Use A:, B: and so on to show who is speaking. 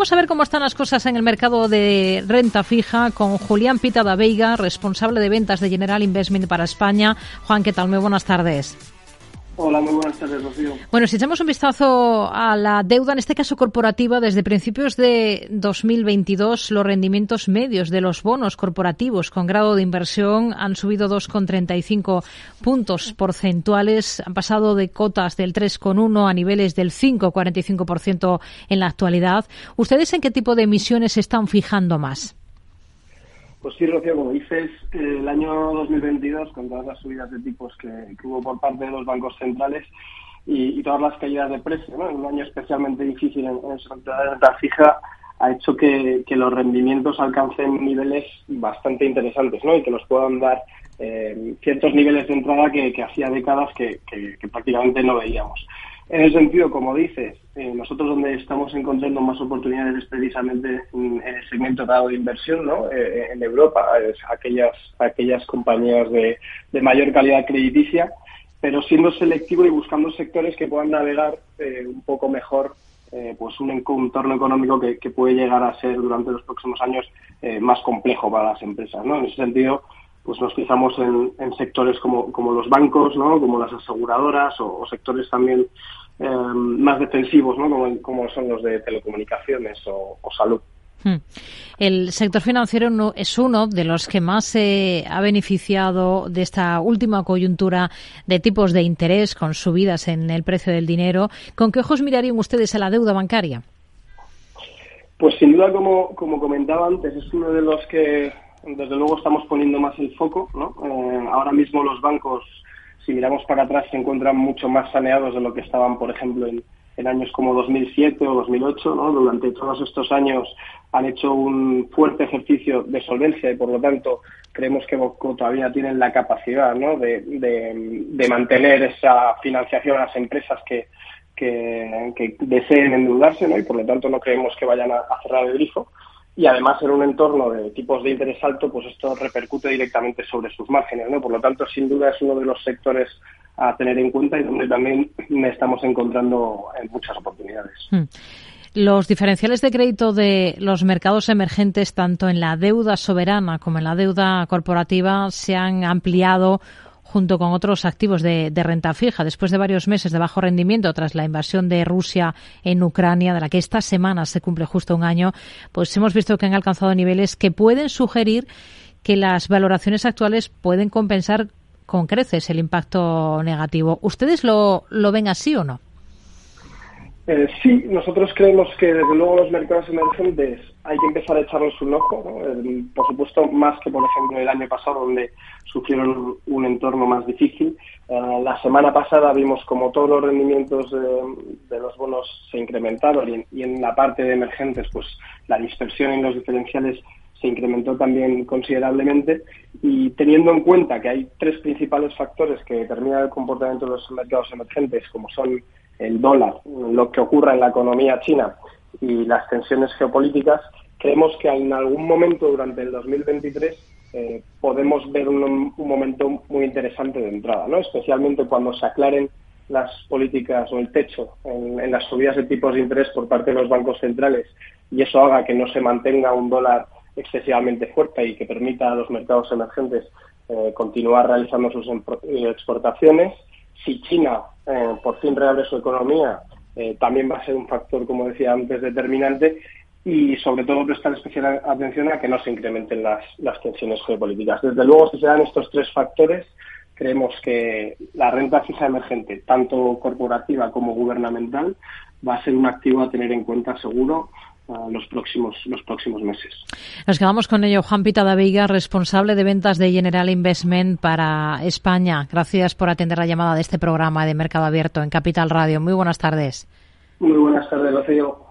A: Vamos a ver cómo están las cosas en el mercado de renta fija con Julián Pita da Veiga, responsable de ventas de General Investment para España. Juan, ¿qué tal? Muy buenas tardes.
B: Hola, muy buenas tardes, Rocío.
A: Bueno, si echamos un vistazo a la deuda, en este caso corporativa, desde principios de 2022, los rendimientos medios de los bonos corporativos con grado de inversión han subido 2,35 puntos porcentuales, han pasado de cotas del 3,1 a niveles del 5,45% en la actualidad. ¿Ustedes en qué tipo de emisiones se están fijando más?
B: Pues sí, Rocío, como dices, el año 2022, con todas las subidas de tipos que, hubo por parte de los bancos centrales y, todas las caídas de precio, ¿no? un año especialmente difícil en, en de renta fija, ha hecho que, los rendimientos alcancen niveles bastante interesantes ¿no? y que nos puedan dar eh, ciertos niveles de entrada que, hacía décadas que, que prácticamente no veíamos. En ese sentido, como dices, eh, nosotros donde estamos encontrando más oportunidades es precisamente en, el segmento dado de inversión, ¿no? Eh, en Europa, es aquellas, aquellas compañías de, mayor calidad crediticia, pero siendo selectivo y buscando sectores que puedan navegar eh, un poco mejor pues un entorno económico que, puede llegar a ser durante los próximos años más complejo para las empresas. ¿no? En ese sentido, pues nos fijamos en, sectores como, como, los bancos, ¿no? como las aseguradoras o sectores también Em, más defensivos, ¿no? como, son los de telecomunicaciones o, salud. Hmm.
A: El sector financiero es uno de los que más se ha beneficiado de esta última coyuntura de tipos de interés con subidas en el precio del dinero. ¿Con qué ojos mirarían ustedes a la deuda bancaria?
B: Pues sin duda, como, como comentaba antes, es uno de los que desde luego estamos poniendo más el foco. ¿no? Eh, ahora mismo los bancos si miramos para atrás, se encuentran mucho más saneados de lo que estaban, por ejemplo, en, años como 2007 o 2008. ¿no? Durante todos estos años han hecho un fuerte ejercicio de solvencia y, por lo tanto, creemos que todavía tienen la capacidad ¿no? de, mantener esa financiación a las empresas que, que, deseen endeudarse ¿no? y, por lo tanto, no creemos que vayan a cerrar el grifo y además en un entorno de tipos de interés alto, pues esto repercute directamente sobre sus márgenes, ¿no? Por lo tanto, sin duda es uno de los sectores a tener en cuenta y donde también estamos encontrando muchas oportunidades. Hmm.
A: Los diferenciales de crédito de los mercados emergentes, tanto en la deuda soberana como en la deuda corporativa, se han ampliado junto con otros activos de, renta fija. Después de varios meses de bajo rendimiento tras la invasión de Rusia en Ucrania, de la que esta semana se cumple justo un año, pues hemos visto que han alcanzado niveles que pueden sugerir que las valoraciones actuales pueden compensar con creces el impacto negativo. ¿Ustedes lo, lo ven así o no?
B: Eh, sí, nosotros creemos que desde luego los mercados emergentes hay que empezar a echarles un ojo, por supuesto más que por ejemplo el año pasado donde sufrieron un entorno más difícil. Eh, la semana pasada vimos como todos los rendimientos de, los bonos se incrementaron y, en la parte de emergentes pues la dispersión en los diferenciales se incrementó también considerablemente y teniendo en cuenta que hay tres principales factores que determinan el comportamiento de los mercados emergentes como son el dólar, lo que ocurra en la economía china y las tensiones geopolíticas, creemos que en algún momento durante el 2023 eh, podemos ver un, momento muy interesante de entrada, ¿no? especialmente cuando se aclaren las políticas o el techo en, las subidas de tipos de interés por parte de los bancos centrales y eso haga que no se mantenga un dólar excesivamente fuerte y que permita a los mercados emergentes eh, continuar realizando sus exportaciones. Si China eh, por fin reabre su economía, eh, también va a ser un factor, como decía antes, determinante y sobre todo prestar especial atención a que no se incrementen las, las tensiones geopolíticas. Desde luego, si se dan estos tres factores, creemos que la renta fija emergente, tanto corporativa como gubernamental, va a ser un activo a tener en cuenta seguro los próximos los próximos meses.
A: Nos quedamos con ello. Juan Pita Veiga, responsable de ventas de General Investment para España. Gracias por atender la llamada de este programa de Mercado Abierto en Capital Radio. Muy buenas tardes.
B: Muy buenas tardes, Rocío.